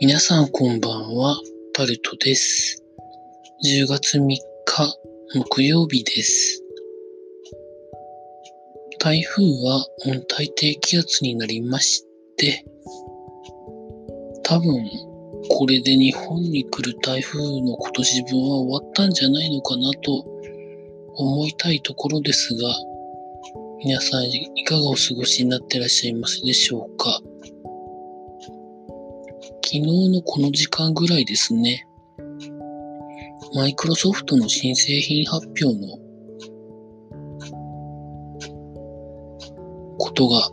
皆さんこんばんは、タルトです。10月3日木曜日です。台風は温帯低気圧になりまして、多分これで日本に来る台風の今年分は終わったんじゃないのかなと思いたいところですが、皆さんいかがお過ごしになってらっしゃいますでしょうか？昨日のこの時間ぐらいですね、マイクロソフトの新製品発表のことが、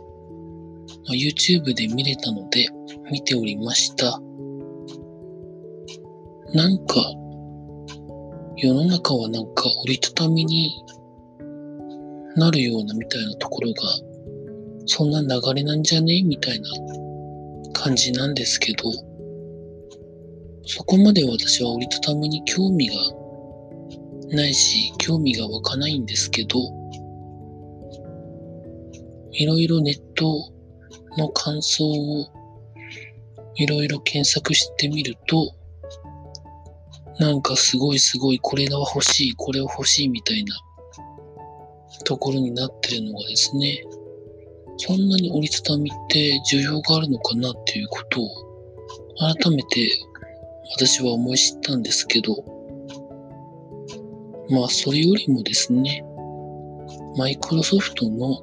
ま YouTube で見れたので見ておりました。なんか、世の中はなんか折りたたみになるようなみたいなところが、そんな流れなんじゃね？みたいな感じなんですけど、そこまで私は折りたたみに興味がないし、興味が湧かないんですけど、いろいろネットの感想をいろいろ検索してみると、なんかすごいすごいこれが欲しい、これを欲しいみたいなところになってるのがですね、そんなに折りたたみって需要があるのかなっていうことを改めて私は思い知ったんですけど、まあそれよりもですね、マイクロソフトの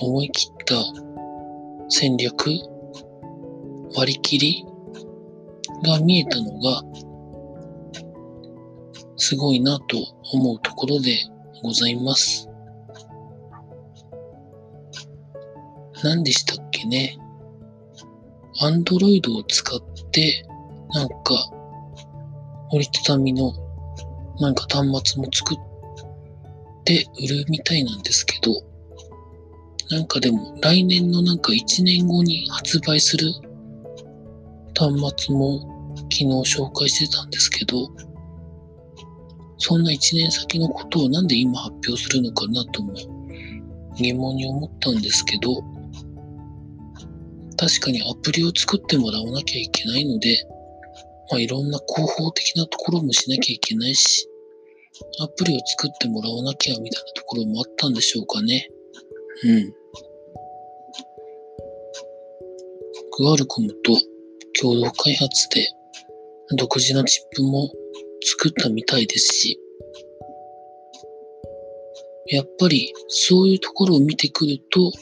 思い切った戦略、割り切りが見えたのが、すごいなと思うところでございます。何でしたっけね。アンドロイドを使って、なんか、折りたたみの、なんか端末も作って売るみたいなんですけど、なんかでも来年のなんか1年後に発売する端末も昨日紹介してたんですけど、そんな1年先のことをなんで今発表するのかなとも疑問に思ったんですけど、確かにアプリを作ってもらわなきゃいけないので、まあ、いろんな広報的なところもしなきゃいけないし、アプリを作ってもらわなきゃみたいなところもあったんでしょうかね。うん。クアルコムと共同開発で独自のチップも作ったみたいですし、やっぱりそういうところを見てくると、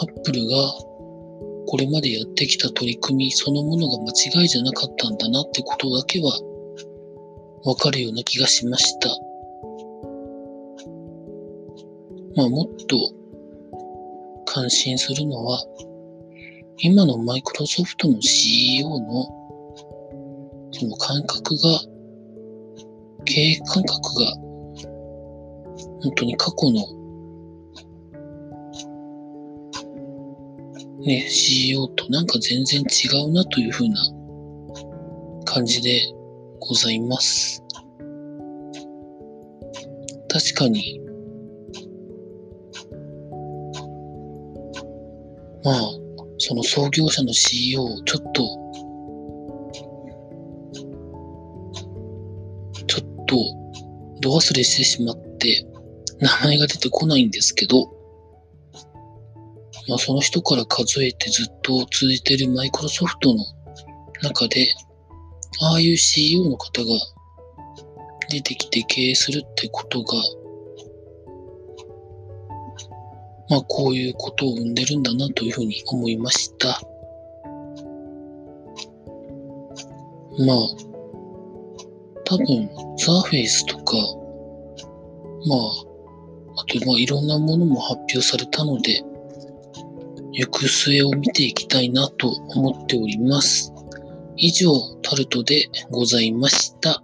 アップルがこれまでやってきた取り組みそのものが間違いじゃなかったんだなってことだけはわかるような気がしました。まあもっと感心するのは今のマイクロソフトの CEO のその感覚が経営感覚が本当に過去のね、CEO となんか全然違うなというふうな感じでございます。確かに、まあ、その創業者の CEO をちょっと、ちょっと、ど忘れしてしまって、名前が出てこないんですけど、まあ、その人から数えてずっと続いてるマイクロソフトの中で、ああいう CEO の方が出てきて経営するってことが、まあこういうことを生んでるんだなというふうに思いました。まあ、多分、サーフェイスとか、まあ、あとまあいろんなものも発表されたので、行く末を見ていきたいなと思っております。以上、タルトでございました。